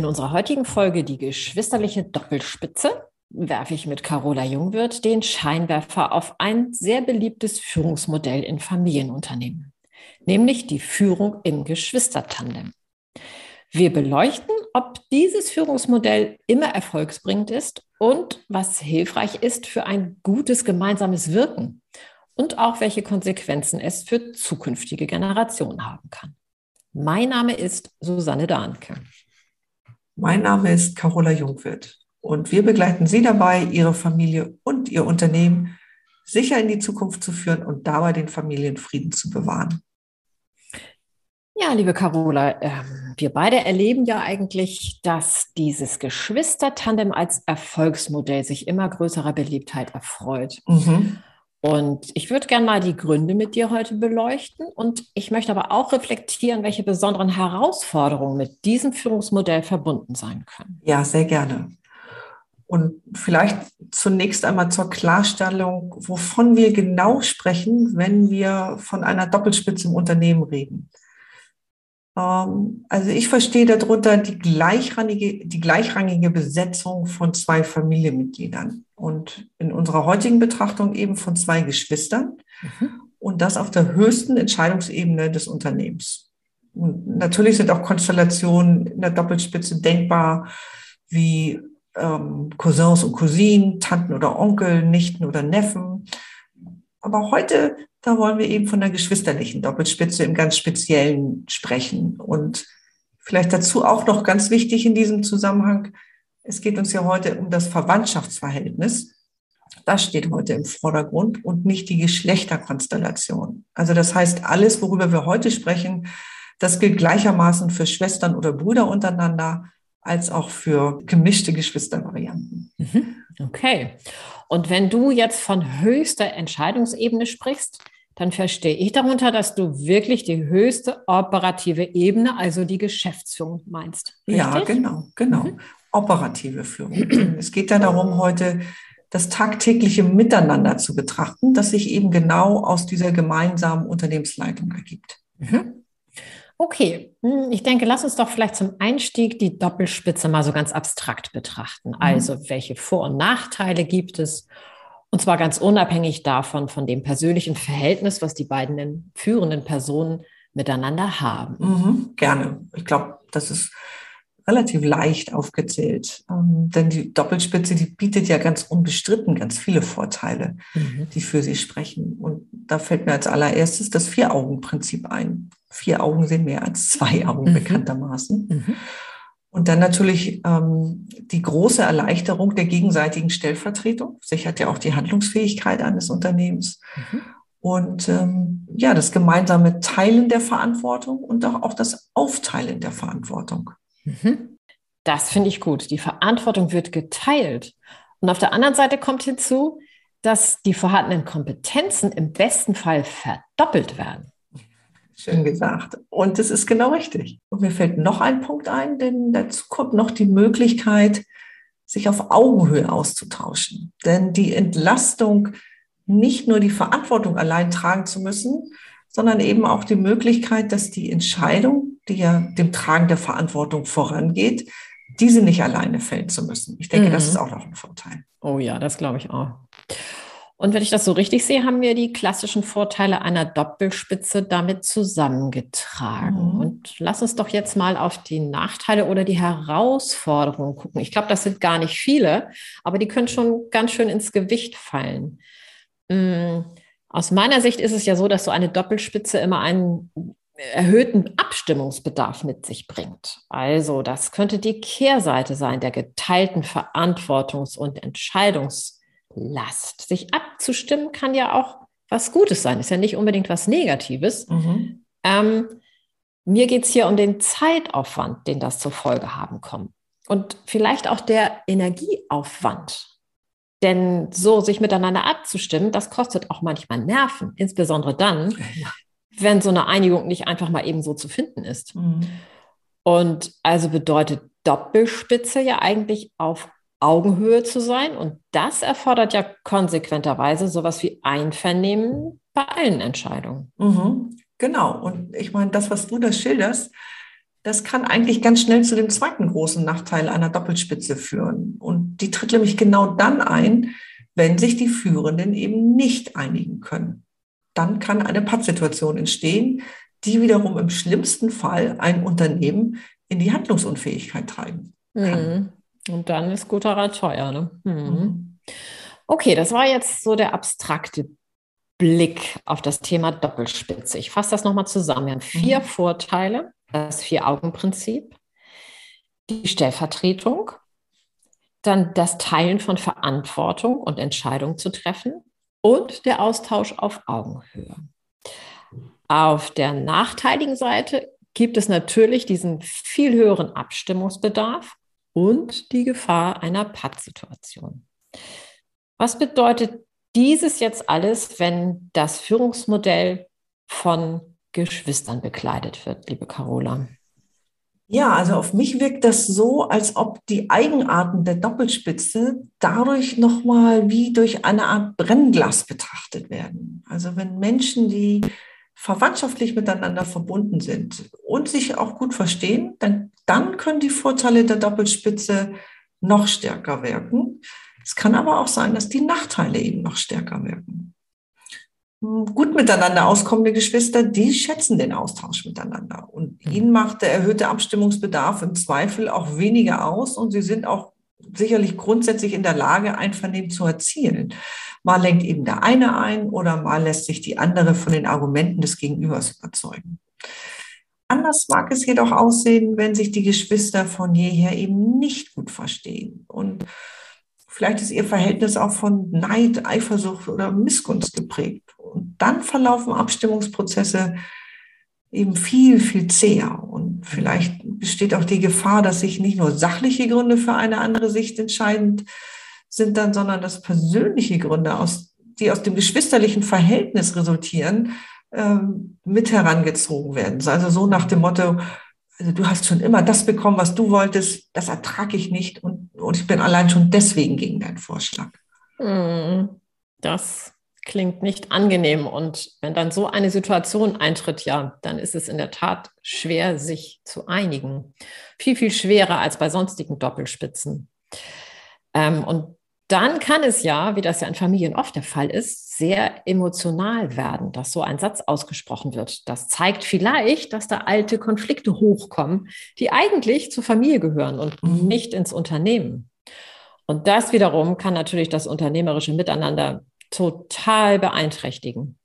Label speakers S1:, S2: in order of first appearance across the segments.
S1: In unserer heutigen Folge die geschwisterliche Doppelspitze werfe ich mit Carola Jungwirth den Scheinwerfer auf ein sehr beliebtes Führungsmodell in Familienunternehmen, nämlich die Führung im Geschwistertandem. Wir beleuchten, ob dieses Führungsmodell immer erfolgsbringend ist und was hilfreich ist für ein gutes gemeinsames Wirken und auch welche Konsequenzen es für zukünftige Generationen haben kann. Mein Name ist Susanne Dahnke.
S2: Mein Name ist Carola Jungwirth und wir begleiten Sie dabei, Ihre Familie und Ihr Unternehmen sicher in die Zukunft zu führen und dabei den Familienfrieden zu bewahren.
S1: Ja, liebe Carola, äh, wir beide erleben ja eigentlich, dass dieses Geschwistertandem als Erfolgsmodell sich immer größerer Beliebtheit erfreut. Mhm. Und ich würde gerne mal die Gründe mit dir heute beleuchten. Und ich möchte aber auch reflektieren, welche besonderen Herausforderungen mit diesem Führungsmodell verbunden sein können.
S2: Ja, sehr gerne. Und vielleicht zunächst einmal zur Klarstellung, wovon wir genau sprechen, wenn wir von einer Doppelspitze im Unternehmen reden. Ähm, also ich verstehe darunter die gleichrangige, die gleichrangige Besetzung von zwei Familienmitgliedern und in unserer heutigen Betrachtung eben von zwei Geschwistern mhm. und das auf der höchsten Entscheidungsebene des Unternehmens. Und natürlich sind auch Konstellationen in der Doppelspitze denkbar, wie ähm, Cousins und Cousinen, Tanten oder Onkel, Nichten oder Neffen. Aber heute da wollen wir eben von der geschwisterlichen Doppelspitze im ganz Speziellen sprechen. Und vielleicht dazu auch noch ganz wichtig in diesem Zusammenhang, es geht uns ja heute um das Verwandtschaftsverhältnis. Das steht heute im Vordergrund und nicht die Geschlechterkonstellation. Also das heißt, alles, worüber wir heute sprechen, das gilt gleichermaßen für Schwestern oder Brüder untereinander als auch für gemischte Geschwistervarianten.
S1: Mhm. Okay. Und wenn du jetzt von höchster Entscheidungsebene sprichst, dann verstehe ich darunter, dass du wirklich die höchste operative Ebene, also die Geschäftsführung meinst.
S2: Richtig? Ja, genau, genau. Mhm. Operative Führung. es geht ja darum, heute das tagtägliche Miteinander zu betrachten, das sich eben genau aus dieser gemeinsamen Unternehmensleitung ergibt. Mhm.
S1: Okay, hm, ich denke, lass uns doch vielleicht zum Einstieg die Doppelspitze mal so ganz abstrakt betrachten. Mhm. Also, welche Vor- und Nachteile gibt es? Und zwar ganz unabhängig davon, von dem persönlichen Verhältnis, was die beiden führenden Personen miteinander haben.
S2: Mhm, gerne. Ich glaube, das ist relativ leicht aufgezählt. Ähm, denn die Doppelspitze, die bietet ja ganz unbestritten ganz viele Vorteile, mhm. die für sie sprechen. Und da fällt mir als allererstes das Vier-Augen-Prinzip ein vier Augen sind mehr als zwei Augen mhm. bekanntermaßen. Und dann natürlich ähm, die große Erleichterung der gegenseitigen Stellvertretung, sichert ja auch die Handlungsfähigkeit eines Unternehmens. Mhm. Und ähm, ja, das gemeinsame Teilen der Verantwortung und auch, auch das Aufteilen der Verantwortung.
S1: Mhm. Das finde ich gut. Die Verantwortung wird geteilt. Und auf der anderen Seite kommt hinzu, dass die vorhandenen Kompetenzen im besten Fall verdoppelt werden.
S2: Schön gesagt. Und das ist genau richtig. Und mir fällt noch ein Punkt ein, denn dazu kommt noch die Möglichkeit, sich auf Augenhöhe auszutauschen. Denn die Entlastung, nicht nur die Verantwortung allein tragen zu müssen, sondern eben auch die Möglichkeit, dass die Entscheidung, die ja dem Tragen der Verantwortung vorangeht, diese nicht alleine fällen zu müssen. Ich denke, mhm. das ist auch noch ein Vorteil.
S1: Oh ja, das glaube ich auch. Und wenn ich das so richtig sehe, haben wir die klassischen Vorteile einer Doppelspitze damit zusammengetragen. Mhm. Und lass uns doch jetzt mal auf die Nachteile oder die Herausforderungen gucken. Ich glaube, das sind gar nicht viele, aber die können schon ganz schön ins Gewicht fallen. Mm, aus meiner Sicht ist es ja so, dass so eine Doppelspitze immer einen erhöhten Abstimmungsbedarf mit sich bringt. Also das könnte die Kehrseite sein der geteilten Verantwortungs- und Entscheidungs- Last. Sich abzustimmen kann ja auch was Gutes sein, ist ja nicht unbedingt was Negatives. Mhm. Ähm, mir geht es hier um den Zeitaufwand, den das zur Folge haben kommt. Und vielleicht auch der Energieaufwand. Denn so sich miteinander abzustimmen, das kostet auch manchmal Nerven, insbesondere dann, ja. wenn so eine Einigung nicht einfach mal eben so zu finden ist. Mhm. Und also bedeutet Doppelspitze ja eigentlich auf Augenhöhe zu sein. Und das erfordert ja konsequenterweise sowas wie Einvernehmen bei allen Entscheidungen.
S2: Mhm. Genau. Und ich meine, das, was du da schilderst, das kann eigentlich ganz schnell zu dem zweiten großen Nachteil einer Doppelspitze führen. Und die tritt nämlich genau dann ein, wenn sich die Führenden eben nicht einigen können. Dann kann eine Pattsituation entstehen, die wiederum im schlimmsten Fall ein Unternehmen in die Handlungsunfähigkeit treiben kann.
S1: Mhm. Und dann ist guter Rat teuer. Ne? Mhm. mhm. Okay, das war jetzt so der abstrakte Blick auf das Thema Doppelspitze. Ich fasse das nochmal zusammen. Wir haben vier mhm. Vorteile, das Vier-Augen-Prinzip, die Stellvertretung, dann das Teilen von Verantwortung und Entscheidungen zu treffen und der Austausch auf Augenhöhe. Auf der nachteiligen Seite gibt es natürlich diesen viel höheren Abstimmungsbedarf und die Gefahr einer Pattsituation. Was bedeutet dieses jetzt alles, wenn das Führungsmodell von Geschwistern bekleidet wird, liebe Carola?
S2: Ja, also auf mich wirkt das so, als ob die Eigenarten der Doppelspitze dadurch nochmal wie durch eine Art Brennglas betrachtet werden. Also wenn Menschen, die verwandtschaftlich miteinander verbunden sind und sich auch gut verstehen, dann, dann können die Vorteile der Doppelspitze noch stärker wirken. Es kann aber auch sein, dass die Nachteile eben noch stärker wirken. Hm, gut miteinander auskommende Geschwister, die schätzen den Austausch miteinander. Und ihnen macht der erhöhte Abstimmungsbedarf im Zweifel auch weniger aus und sie sind auch sicherlich grundsätzlich in der Lage, Einvernehmen zu erzielen. Mal lenkt eben der eine ein oder mal lässt sich die andere von den Argumenten des Gegenübers überzeugen. Anders mag es jedoch aussehen, wenn sich die Geschwister von jeher eben nicht gut verstehen. Und vielleicht ist ihr Verhältnis auch von Neid, Eifersucht oder Missgunst geprägt. Und dann verlaufen Abstimmungsprozesse eben viel, viel zäher. Und vielleicht besteht auch die Gefahr, dass sich nicht nur sachliche Gründe für eine andere Sicht entscheidend sind dann, sondern dass persönliche Gründe, aus, die aus dem geschwisterlichen Verhältnis resultieren, ähm, mit herangezogen werden. Also so nach dem Motto, also du hast schon immer das bekommen, was du wolltest, das ertrage ich nicht und, und ich bin allein schon deswegen gegen deinen Vorschlag.
S1: Hm, das klingt nicht angenehm. Und wenn dann so eine Situation eintritt, ja, dann ist es in der Tat schwer, sich zu einigen. Viel, viel schwerer als bei sonstigen Doppelspitzen. Ähm, und dann kann es ja, wie das ja in Familien oft der Fall ist, sehr emotional werden, dass so ein Satz ausgesprochen wird. Das zeigt vielleicht, dass da alte Konflikte hochkommen, die eigentlich zur Familie gehören und mhm. nicht ins Unternehmen. Und das wiederum kann natürlich das unternehmerische Miteinander total beeinträchtigen.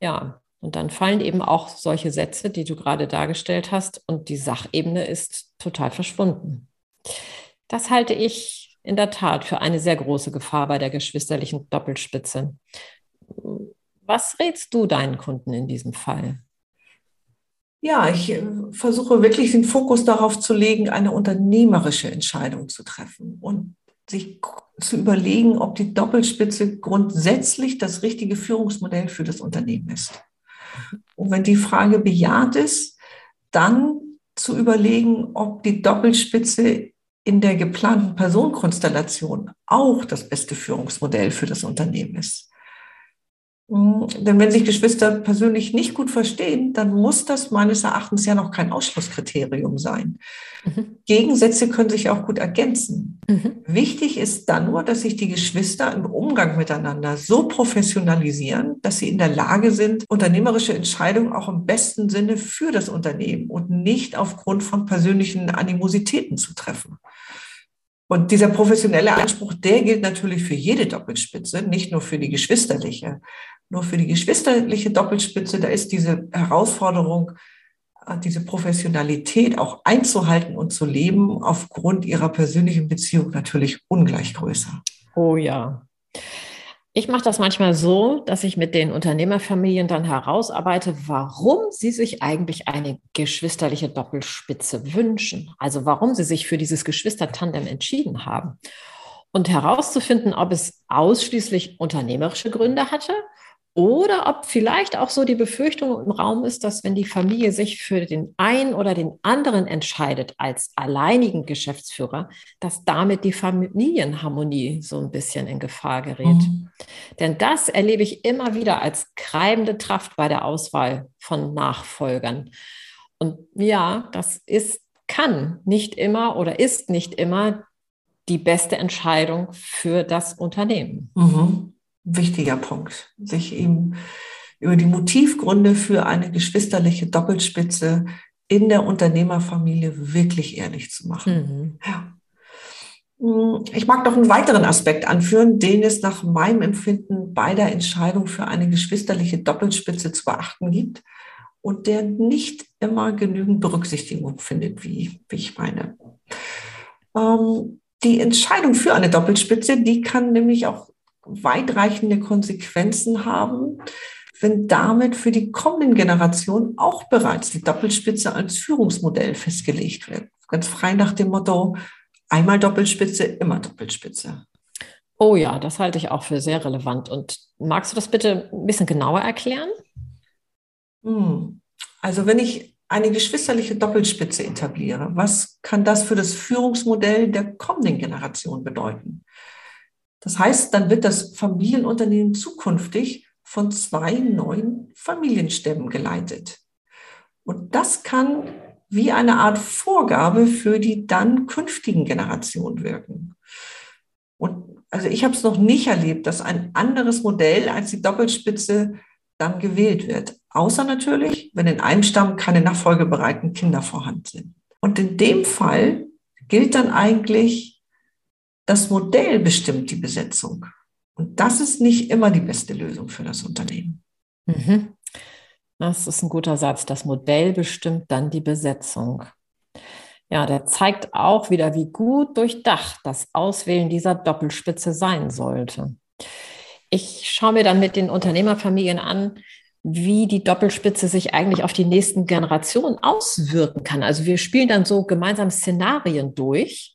S1: Ja, und dann fallen eben auch solche Sätze, die du gerade dargestellt hast, und die Sachebene ist total verschwunden. Das halte ich in der Tat für eine sehr große Gefahr bei der geschwisterlichen Doppelspitze. Was rätst du deinen Kunden in diesem Fall?
S2: Ja, ich äh, versuche wirklich den Fokus darauf zu legen, eine unternehmerische Entscheidung zu treffen und sich zu überlegen, ob die Doppelspitze grundsätzlich das richtige Führungsmodell für das Unternehmen ist. Und wenn die Frage bejaht ist, dann zu überlegen, ob die Doppelspitze in der geplanten Personenkonstellation auch das beste Führungsmodell für das Unternehmen ist. Hm, denn wenn sich Geschwister persönlich nicht gut verstehen, dann muss das meines Erachtens ja noch kein Ausschlusskriterium sein. Mhm. Gegensätze können sich auch gut ergänzen. Mhm. Wichtig ist dann nur, dass sich die Geschwister im Umgang miteinander so professionalisieren, dass sie in der Lage sind, unternehmerische Entscheidungen auch im besten Sinne für das Unternehmen und nicht aufgrund von persönlichen Animositäten zu treffen. Und dieser professionelle Anspruch, der gilt natürlich für jede Doppelspitze, nicht nur für die geschwisterliche. Nur für die geschwisterliche Doppelspitze, da ist diese Herausforderung, äh, diese Professionalität auch einzuhalten und zu leben, aufgrund ihrer persönlichen Beziehung natürlich ungleich größer.
S1: Oh ja. Ich mache das manchmal so, dass ich mit den Unternehmerfamilien dann herausarbeite, warum sie sich eigentlich eine geschwisterliche Doppelspitze wünschen. Also warum sie sich für dieses Geschwistertandem entschieden haben. Und herauszufinden, ob es ausschließlich unternehmerische Gründe hatte oder ob vielleicht auch so die Befürchtung im Raum ist, dass wenn die Familie sich für den einen oder den anderen entscheidet als alleinigen Geschäftsführer, dass damit die Familienharmonie so ein bisschen in Gefahr gerät. Mhm. Denn das erlebe ich immer wieder als treibende Kraft bei der Auswahl von Nachfolgern. Und ja, das ist, kann nicht immer oder ist nicht immer die beste Entscheidung für das Unternehmen.
S2: Mhm wichtiger Punkt, sich eben über die Motivgründe für eine geschwisterliche Doppelspitze in der Unternehmerfamilie wirklich ehrlich zu machen. Mhm. Ja. Hm, ich mag noch einen weiteren Aspekt anführen, den es nach meinem Empfinden bei der Entscheidung für eine geschwisterliche Doppelspitze zu beachten gibt und der nicht immer genügend Berücksichtigung findet, wie, wie ich meine. Ähm, die Entscheidung für eine Doppelspitze, die kann nämlich auch weitreichende Konsequenzen haben, wenn damit für die kommenden Generationen auch bereits die Doppelspitze als Führungsmodell festgelegt wird. Ganz frei nach dem Motto, einmal Doppelspitze, immer Doppelspitze.
S1: Oh ja, das halte ich auch für sehr relevant. Und magst du das bitte ein bisschen genauer erklären?
S2: Hm. Also wenn ich eine geschwisterliche Doppelspitze etabliere, was kann das für das Führungsmodell der kommenden Generation bedeuten? Das heißt, dann wird das Familienunternehmen zukünftig von zwei neuen Familienstämmen geleitet. Und das kann wie eine Art Vorgabe für die dann künftigen Generationen wirken. Und also ich habe es noch nicht erlebt, dass ein anderes Modell als die Doppelspitze dann gewählt wird. Außer natürlich, wenn in einem Stamm keine nachfolgebereiten Kinder vorhanden sind. Und in dem Fall gilt dann eigentlich das Modell bestimmt die Besetzung. Und das ist nicht immer die beste Lösung für das Unternehmen.
S1: Mhm. Das ist ein guter Satz. Das Modell bestimmt dann die Besetzung. Ja, der zeigt auch wieder, wie gut durchdacht das Auswählen dieser Doppelspitze sein sollte. Ich schaue mir dann mit den Unternehmerfamilien an, wie die Doppelspitze sich eigentlich auf die nächsten Generationen auswirken kann. Also wir spielen dann so gemeinsam Szenarien durch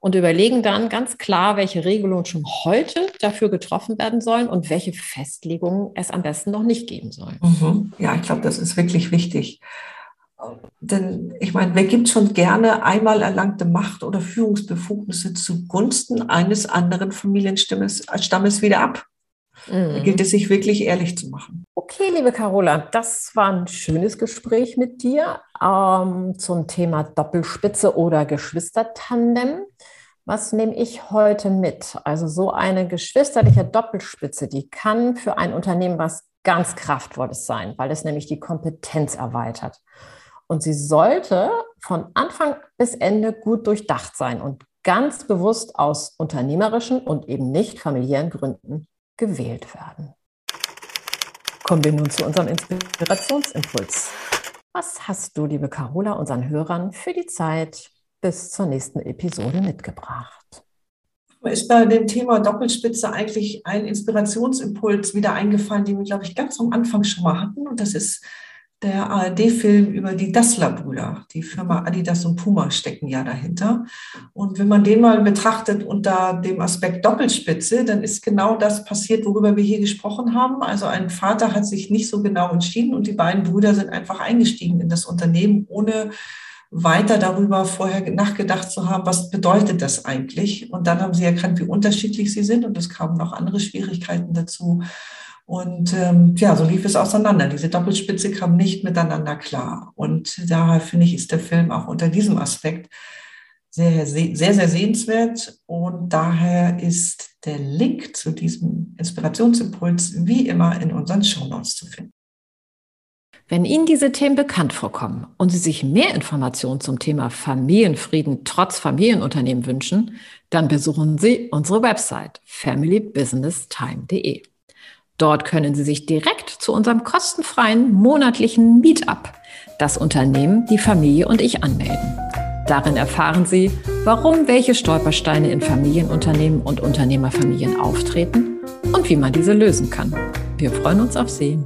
S1: und überlegen dann ganz klar, welche Regelungen schon heute dafür getroffen werden sollen und welche Festlegungen es am besten noch nicht geben soll.
S2: Mhm. Ja, ich glaube, das ist wirklich wichtig. Denn ich meine, wer gibt schon gerne einmal erlangte Macht oder Führungsbefugnisse zugunsten eines anderen Familienstammes Stammes wieder ab? Mhm. Da gilt es, sich wirklich ehrlich zu machen.
S1: Okay, liebe Carola, das war ein schönes Gespräch mit dir ähm, zum Thema Doppelspitze oder Geschwistertandem. Was nehme ich heute mit? Also so eine geschwisterliche Doppelspitze, die kann für ein Unternehmen was ganz Kraftvolles sein, weil es nämlich die Kompetenz erweitert. Und sie sollte von Anfang bis Ende gut durchdacht sein und ganz bewusst aus unternehmerischen und eben nicht familiären Gründen gewählt werden. Kommen wir nun zu unserem Inspirationsimpuls. Was hast du, liebe Carola, unseren Hörern für die Zeit bis zur nächsten Episode mitgebracht?
S2: Mir ist bei dem Thema Doppelspitze eigentlich ein Inspirationsimpuls wieder eingefallen, den wir, glaube ich, ganz am Anfang schon mal hatten. Und das ist der ARD-Film über die Dassler-Brüder. Die Firma Adidas und Puma stecken ja dahinter. Und wenn man den mal betrachtet unter dem Aspekt Doppelspitze, dann ist genau das passiert, worüber wir hier gesprochen haben. Also ein Vater hat sich nicht so genau entschieden und die beiden Brüder sind einfach eingestiegen in das Unternehmen, ohne weiter darüber vorher nachgedacht zu haben, was bedeutet das eigentlich. Und dann haben sie erkannt, wie unterschiedlich sie sind und es kamen noch andere Schwierigkeiten dazu. Und ähm, ja, so lief es auseinander. Diese Doppelspitze kam nicht miteinander klar. Und daher finde ich, ist der Film auch unter diesem Aspekt sehr, sehr, sehr sehenswert. Und daher ist der Link zu diesem Inspirationsimpuls wie immer in unseren Shownotes zu finden.
S1: Wenn Ihnen diese Themen bekannt vorkommen und Sie sich mehr Informationen zum Thema Familienfrieden trotz Familienunternehmen wünschen, dann besuchen Sie unsere Website familybusinesstime.de. Dort können Sie sich direkt zu unserem kostenfreien monatlichen Meetup, das Unternehmen, die Familie und ich anmelden. Darin erfahren Sie, warum welche Stolpersteine in Familienunternehmen und Unternehmerfamilien auftreten und wie man diese lösen kann. Wir freuen uns auf Sie.